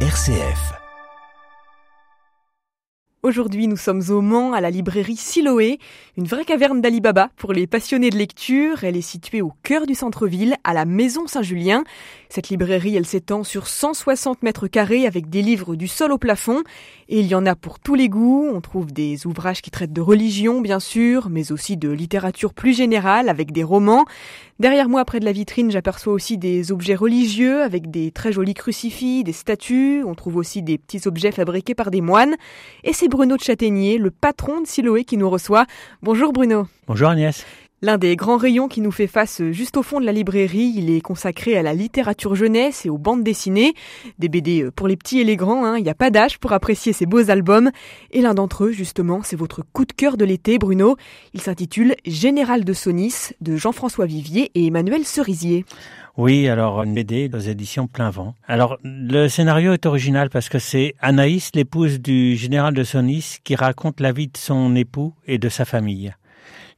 RCF. Aujourd'hui, nous sommes au Mans, à la librairie Siloé, une vraie caverne d'Alibaba pour les passionnés de lecture. Elle est située au cœur du centre-ville, à la Maison Saint-Julien. Cette librairie, elle s'étend sur 160 mètres carrés avec des livres du sol au plafond. Et il y en a pour tous les goûts. On trouve des ouvrages qui traitent de religion, bien sûr, mais aussi de littérature plus générale avec des romans. Derrière moi, près de la vitrine, j'aperçois aussi des objets religieux avec des très jolis crucifix, des statues. On trouve aussi des petits objets fabriqués par des moines. Et c'est Bruno de Châtaignier, le patron de Siloé, qui nous reçoit. Bonjour Bruno. Bonjour Agnès. L'un des grands rayons qui nous fait face juste au fond de la librairie, il est consacré à la littérature jeunesse et aux bandes dessinées. Des BD pour les petits et les grands, hein. il n'y a pas d'âge pour apprécier ces beaux albums. Et l'un d'entre eux, justement, c'est votre coup de cœur de l'été, Bruno. Il s'intitule Général de Sonis de Jean-François Vivier et Emmanuel Cerisier. Oui, alors une BD aux éditions Plein Vent. Alors le scénario est original parce que c'est Anaïs, l'épouse du général de Sonis, qui raconte la vie de son époux et de sa famille.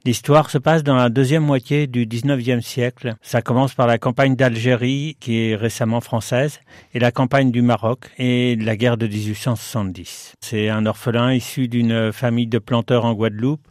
L'histoire se passe dans la deuxième moitié du 19e siècle. Ça commence par la campagne d'Algérie, qui est récemment française, et la campagne du Maroc et la guerre de 1870. C'est un orphelin issu d'une famille de planteurs en Guadeloupe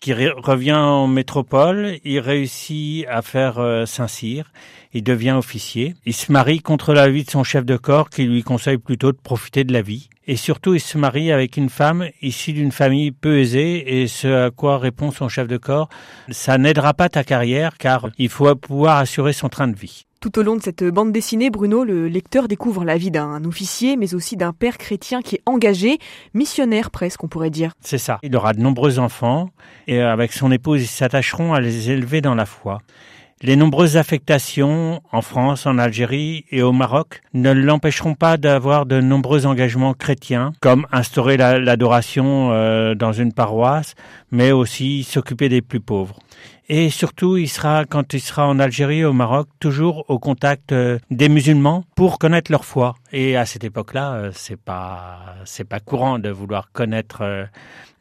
qui revient en métropole, il réussit à faire euh, Saint-Cyr, il devient officier, il se marie contre l'avis de son chef de corps qui lui conseille plutôt de profiter de la vie. Et surtout, il se marie avec une femme issue d'une famille peu aisée et ce à quoi répond son chef de corps, ça n'aidera pas ta carrière car il faut pouvoir assurer son train de vie. Tout au long de cette bande dessinée, Bruno, le lecteur découvre la vie d'un officier, mais aussi d'un père chrétien qui est engagé, missionnaire presque, on pourrait dire. C'est ça. Il aura de nombreux enfants, et avec son épouse, ils s'attacheront à les élever dans la foi. Les nombreuses affectations en France, en Algérie et au Maroc ne l'empêcheront pas d'avoir de nombreux engagements chrétiens, comme instaurer l'adoration euh, dans une paroisse, mais aussi s'occuper des plus pauvres. Et surtout, il sera, quand il sera en Algérie, au Maroc, toujours au contact euh, des musulmans pour connaître leur foi. Et à cette époque-là, euh, c'est pas, c'est pas courant de vouloir connaître euh,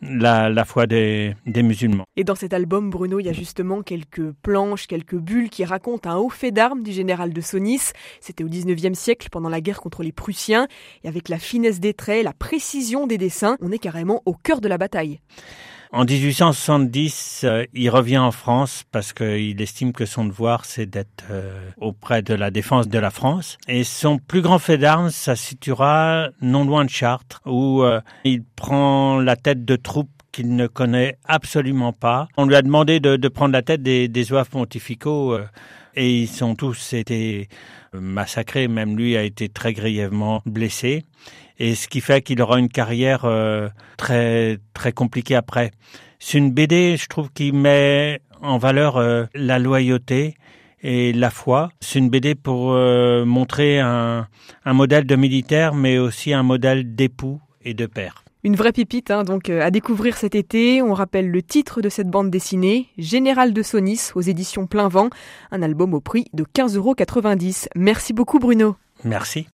la, la foi des, des musulmans. Et dans cet album, Bruno, il y a justement quelques planches, quelques bulles qui racontent un haut fait d'armes du général de Sonis. C'était au 19e siècle, pendant la guerre contre les Prussiens. Et avec la finesse des traits, la précision des dessins, on est carrément au cœur de la bataille. En 1870, euh, il revient en France parce qu'il estime que son devoir, c'est d'être euh, auprès de la défense de la France. Et son plus grand fait d'armes, ça situera non loin de Chartres, où euh, il prend la tête de troupes qu'il ne connaît absolument pas. On lui a demandé de, prendre la tête des, des pontificaux et ils sont tous été massacrés. Même lui a été très grièvement blessé et ce qui fait qu'il aura une carrière euh, très très compliquée après. C'est une BD, je trouve, qui met en valeur euh, la loyauté et la foi. C'est une BD pour euh, montrer un, un modèle de militaire, mais aussi un modèle d'époux et de père. Une vraie pépite, hein, donc à découvrir cet été. On rappelle le titre de cette bande dessinée, Général de Sonis aux éditions Plein Vent, un album au prix de 15,90 euros. Merci beaucoup Bruno. Merci.